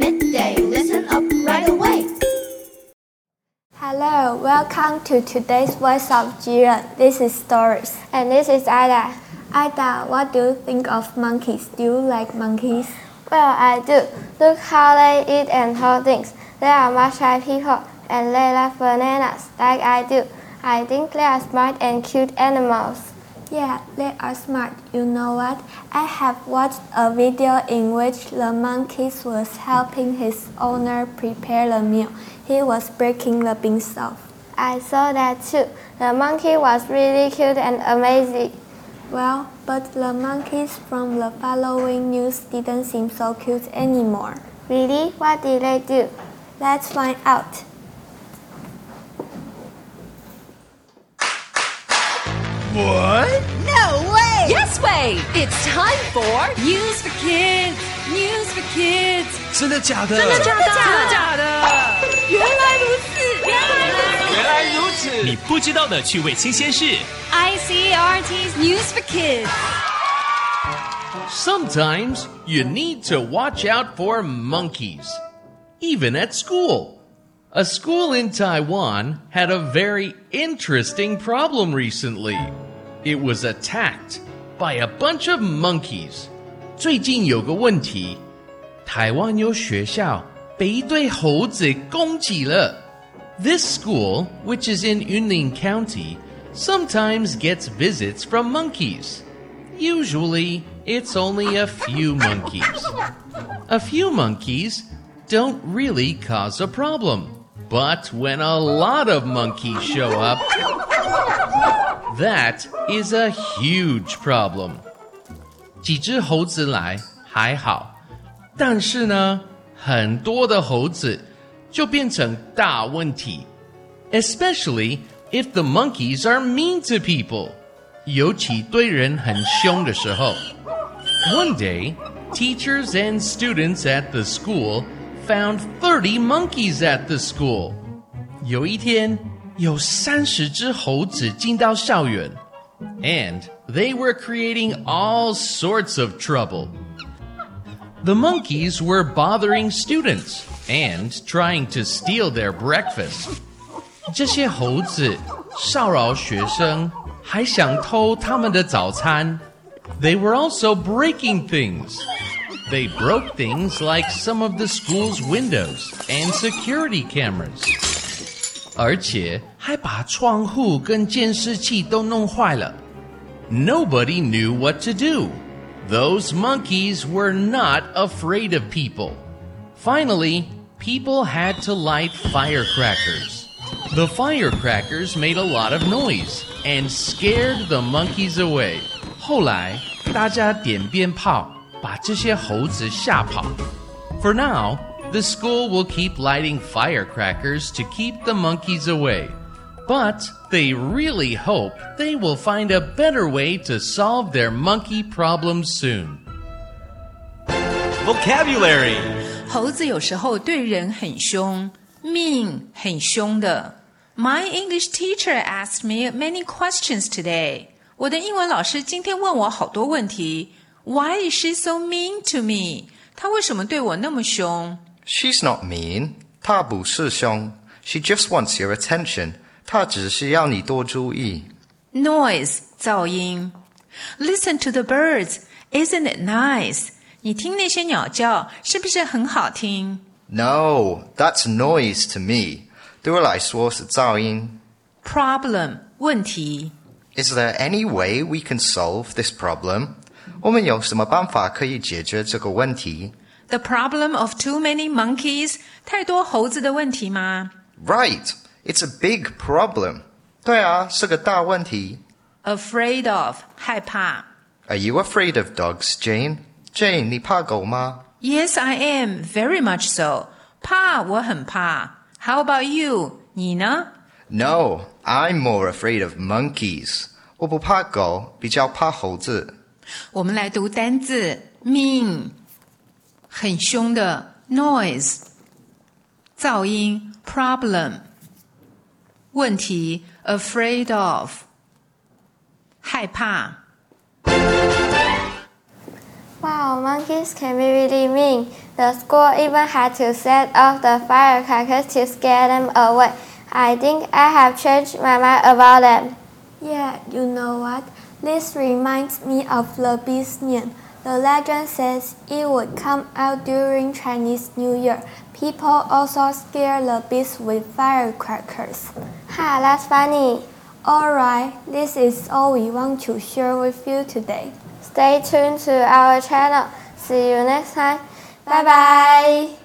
midday. Listen up right away. Hello, welcome to today's Voice of Jiren. This is Doris. And this is Ada. Ada, what do you think of monkeys? Do you like monkeys? Well, I do. Look how they eat and hold things. They are much like people, and they love bananas like I do. I think they are smart and cute animals. Yeah, they are smart. You know what? I have watched a video in which the monkey was helping his owner prepare the meal. He was breaking the beanstalk. I saw that too. The monkey was really cute and amazing. Well, but the monkeys from the following news didn't seem so cute anymore. Really? What did they do? Let's find out. What? No way! Yes way! It's time for News for Kids. News for Kids. 真的假的？真的假的？真的假的？原来如此，原来如此。原来如此！你不知道的趣味新鲜事。 ICRT's News for Kids. Sometimes you need to watch out for monkeys, even at school. A school in Taiwan had a very interesting problem recently. It was attacked by a bunch of monkeys. 最近有个问题，台湾有学校被一堆猴子攻击了。This school, which is in Yunlin County, sometimes gets visits from monkeys. Usually, it's only a few monkeys. A few monkeys don't really cause a problem. But when a lot of monkeys show up, that is a huge problem. 几只猴子来还好，但是呢，很多的猴子就变成大问题。Especially if the monkeys are mean to people. 尤其对人很凶的时候。One day, teachers and students at the school found 30 monkeys at the school. 有一天， 有三十只猴子进到校园，and they were creating all sorts of trouble. The monkeys were bothering students and trying to steal their breakfast. 这些猴子骚扰学生，还想偷他们的早餐。They were also breaking things. They broke things like some of the school's windows and security cameras. 而且还把窗户跟监视器都弄坏了。Nobody knew what to do. Those monkeys were not afraid of people. Finally, people had to light firecrackers. The firecrackers made a lot of noise and scared the monkeys away. 后来，大家点鞭炮，把这些猴子吓跑。For now, the school will keep lighting firecrackers to keep the monkeys away. But they really hope they will find a better way to solve their monkey problem soon. Vocabulary 猴子有时候对人很凶，mean 很凶的。My English teacher asked me many questions today. 我的英文老师今天问我好多问题。Why is she so mean to me? 她为什么对我那么凶 She's not mean. 她不是凶。She just wants your attention. 她只是要你多注意。 ？Noise 噪音。Listen to the birds. Isn't it nice? 你听那些鸟叫，是不是很好听 No, that's noise to me. 对我来说是噪音。 ？Problem 问题。 Is there any way we can solve this problem? 我们有什么办法可以解决这个问题 The problem of too many monkeys 太多猴子的问题吗 Right, it's a big problem. 对啊，是个大问题。 ？Afraid of 害怕。 Are you afraid of dogs, Jane? Jane, 你怕狗吗 Yes, I am very much so. 怕我很怕。How about you? 你呢？ No, I'm more afraid of monkeys. 我不怕狗，比较怕猴子。我们来读单字 mean， 很凶的 noise，噪音 problem，问题 afraid of，害怕。 Wow, monkeys can be really mean. The school even had to set off the firecrackers to scare them away. I think I have changed my mind about them. Yeah, you know what? This reminds me of the beast Nian. The legend says it would come out during Chinese New Year. People also scare the beast with firecrackers. Ha, that's funny. Alright, this is all we want to share with you today. Stay tuned to our channel. See you next time. Bye bye.